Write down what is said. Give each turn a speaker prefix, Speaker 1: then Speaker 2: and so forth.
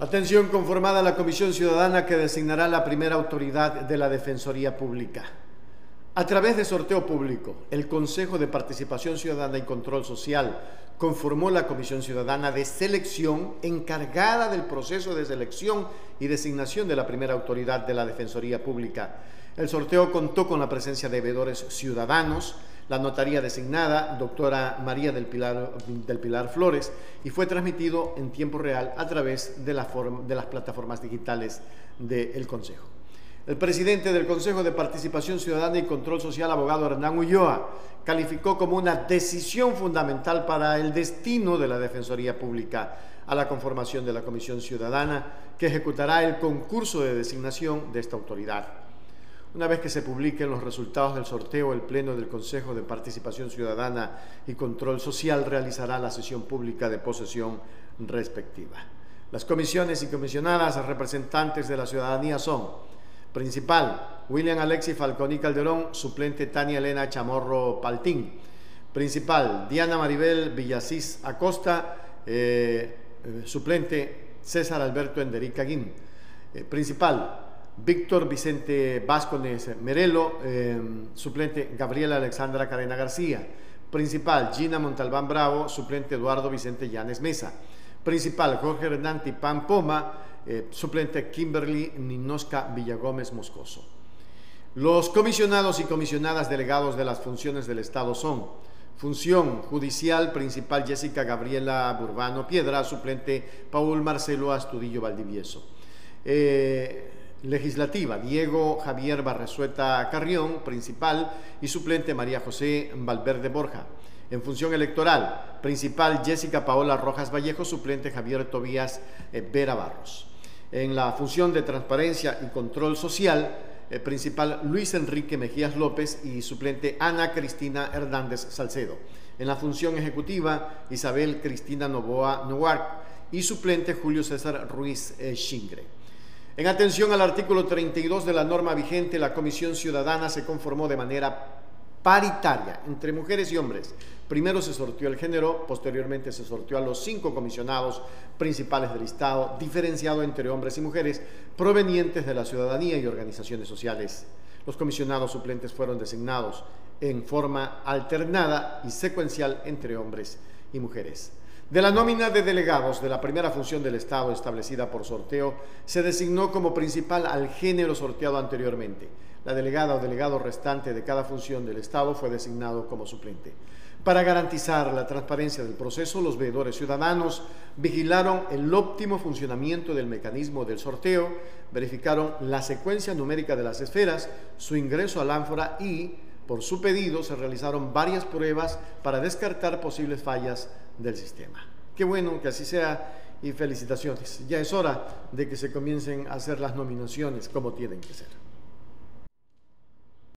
Speaker 1: Atención, conformada la Comisión Ciudadana que designará la primera autoridad de la Defensoría Pública. A través de sorteo público, el Consejo de Participación Ciudadana y Control Social conformó la Comisión Ciudadana de Selección encargada del proceso de selección y designación de la primera autoridad de la Defensoría Pública. El sorteo contó con la presencia de veedores ciudadanos, la notaría designada, doctora María del Pilar, Flores, y fue transmitido en tiempo real a través de, de las plataformas digitales del Consejo. El presidente del Consejo de Participación Ciudadana y Control Social, abogado Hernán Ulloa, calificó como una decisión fundamental para el destino de la Defensoría Pública a la conformación de la Comisión Ciudadana que ejecutará el concurso de designación de esta autoridad. Una vez que se publiquen los resultados del sorteo, el Pleno del Consejo de Participación Ciudadana y Control Social realizará la sesión pública de posesión respectiva. Las comisiones y comisionadas representantes de la ciudadanía son Principal, William Alexi Falconi Calderón, suplente Tania Elena Chamorro Paltín. Principal, Diana Maribel Villasís Acosta, eh, eh, suplente César Alberto Enderica Guín. Eh, principal, Víctor Vicente Vázquez Merelo, eh, suplente Gabriela Alexandra Cadena García, principal Gina Montalbán Bravo, suplente Eduardo Vicente Llanes Mesa, principal Jorge Hernán Pan Poma, eh, suplente Kimberly Ninosca Villagómez Moscoso. Los comisionados y comisionadas delegados de las funciones del Estado son Función Judicial Principal Jessica Gabriela Burbano Piedra, suplente Paul Marcelo Astudillo Valdivieso. Eh, Legislativa, Diego Javier Barresueta Carrión, principal, y suplente María José Valverde Borja. En función electoral, principal Jessica Paola Rojas Vallejo, suplente Javier Tobías eh, Vera Barros. En la función de transparencia y control social, eh, principal Luis Enrique Mejías López y suplente Ana Cristina Hernández Salcedo. En la función ejecutiva, Isabel Cristina Novoa Novar y suplente Julio César Ruiz eh. En atención al artículo 32 de la norma vigente, la Comisión Ciudadana se conformó de manera paritaria entre mujeres y hombres. Primero se sortió el género, posteriormente se sortió a los cinco comisionados principales del Estado, diferenciado entre hombres y mujeres provenientes de la ciudadanía y organizaciones sociales. Los comisionados suplentes fueron designados en forma alternada y secuencial entre hombres y mujeres. De la nómina de delegados de la primera función del Estado establecida por sorteo, se designó como principal al género sorteado anteriormente. La delegada o delegado restante de cada función del Estado fue designado como suplente. Para garantizar la transparencia del proceso, los veedores ciudadanos vigilaron el óptimo funcionamiento del mecanismo del sorteo, verificaron la secuencia numérica de las esferas, su ingreso al ánfora y, por su pedido, se realizaron varias pruebas para descartar posibles fallas del sistema. Qué bueno que así sea y felicitaciones. Ya es hora de que se comiencen a hacer las nominaciones como tienen que ser.